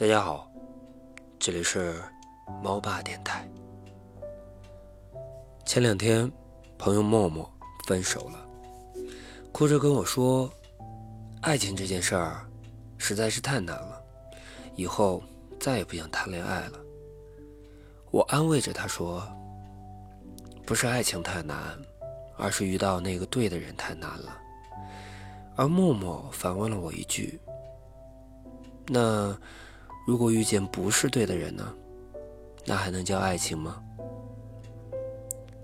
大家好，这里是猫爸电台。前两天，朋友默默分手了，哭着跟我说：“爱情这件事儿实在是太难了，以后再也不想谈恋爱了。”我安慰着他说：“不是爱情太难，而是遇到那个对的人太难了。”而默默反问了我一句：“那如果遇见不是对的人呢？那还能叫爱情吗？”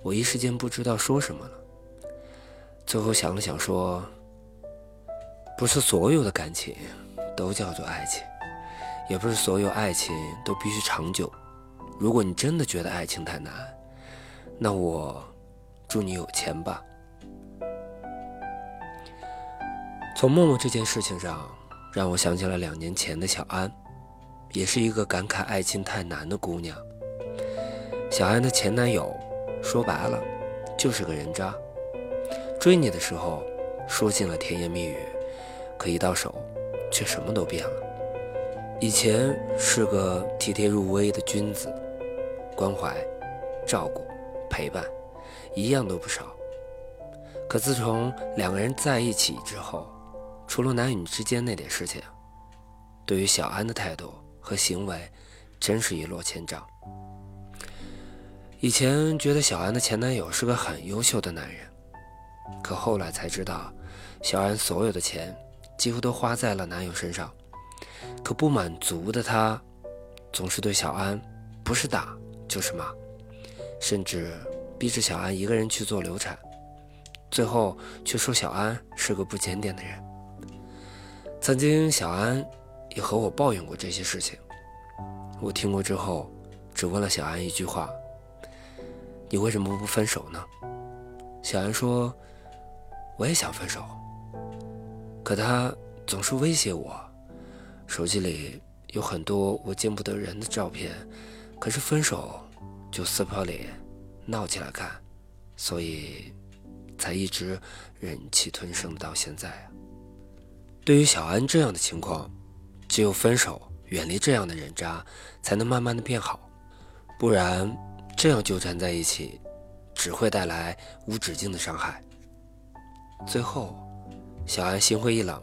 我一时间不知道说什么了，最后想了想说：“不是所有的感情都叫做爱情，也不是所有爱情都必须长久。如果你真的觉得爱情太难，那我祝你有钱吧。”从默默这件事情上，让我想起了两年前的小安，也是一个感慨爱情太难的姑娘。小安的前男友。说白了，就是个人渣。追你的时候说尽了甜言蜜语，可一到手，却什么都变了。以前是个体贴入微的君子，关怀、照顾、陪伴，一样都不少。可自从两个人在一起之后，除了男女之间那点事情，对于小安的态度和行为，真是一落千丈。以前觉得小安的前男友是个很优秀的男人，可后来才知道，小安所有的钱几乎都花在了男友身上。可不满足的他，总是对小安不是打就是骂，甚至逼着小安一个人去做流产，最后却说小安是个不检点的人。曾经小安也和我抱怨过这些事情，我听过之后，只问了小安一句话。你为什么不分手呢？小安说：“我也想分手，可他总是威胁我，手机里有很多我见不得人的照片，可是分手就撕破脸，闹起来看，所以才一直忍气吞声到现在啊。”对于小安这样的情况，只有分手，远离这样的人渣，才能慢慢的变好，不然。这样纠缠在一起，只会带来无止境的伤害。最后，小安心灰意冷，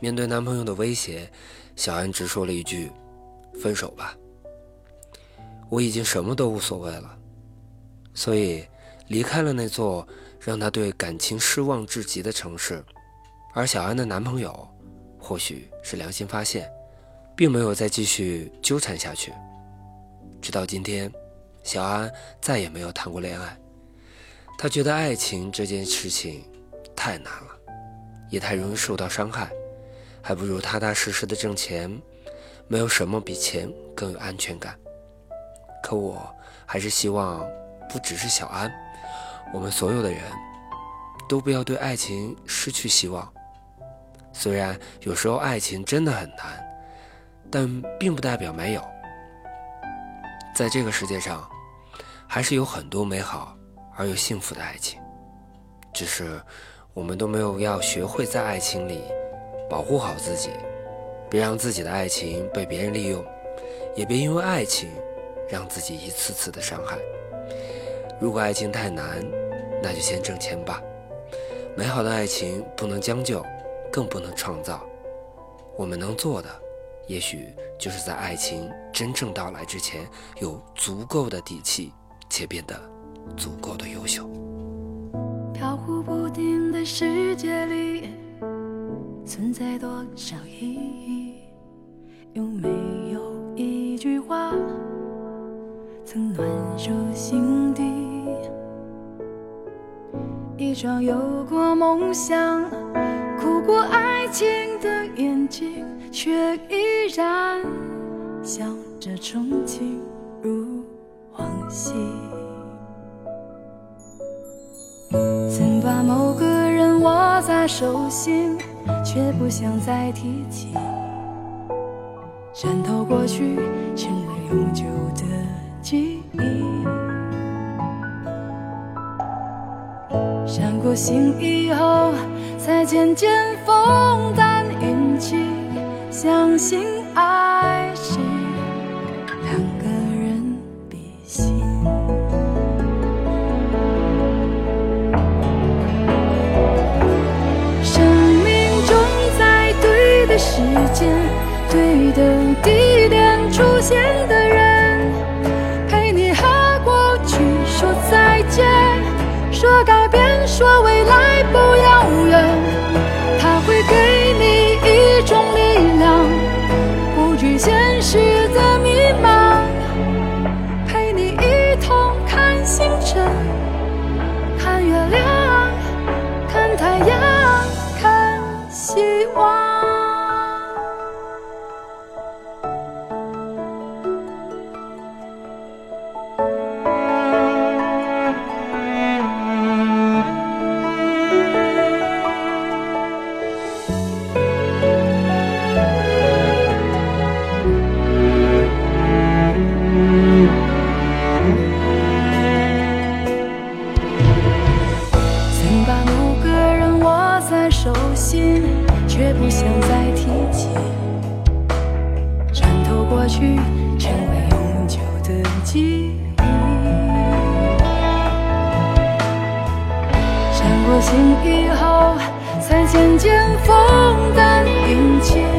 面对男朋友的威胁，小安只说了一句：“分手吧。”我已经什么都无所谓了，所以离开了那座让她对感情失望至极的城市。而小安的男朋友，或许是良心发现，并没有再继续纠缠下去，直到今天。小安再也没有谈过恋爱，他觉得爱情这件事情太难了，也太容易受到伤害，还不如踏踏实实的挣钱。没有什么比钱更有安全感。可我还是希望，不只是小安，我们所有的人都不要对爱情失去希望。虽然有时候爱情真的很难，但并不代表没有。在这个世界上。还是有很多美好而又幸福的爱情，只是我们都没有要学会在爱情里保护好自己，别让自己的爱情被别人利用，也别因为爱情让自己一次次的伤害。如果爱情太难，那就先挣钱吧。美好的爱情不能将就，更不能创造。我们能做的，也许就是在爱情真正到来之前，有足够的底气。且变得足够的优秀。飘忽不定的世界里，存在多少意义？有没有一句话曾暖入心底？一双有过梦想、过爱情的眼睛，却依然笑着憧憬如。往昔，曾把某个人握在手心，却不想再提起。渗透过去，成为永久的记忆。伤过心以后才渐渐风淡云轻相信爱是两个人比心。生命中在对的时间对的地点出现过去成为永久的记忆，伤过心以后，才渐渐风淡云轻。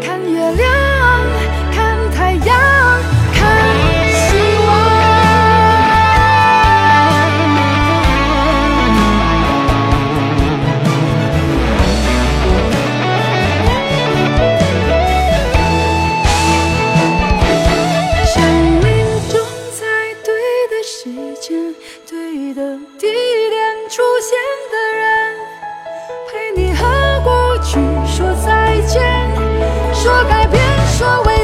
看月亮。说。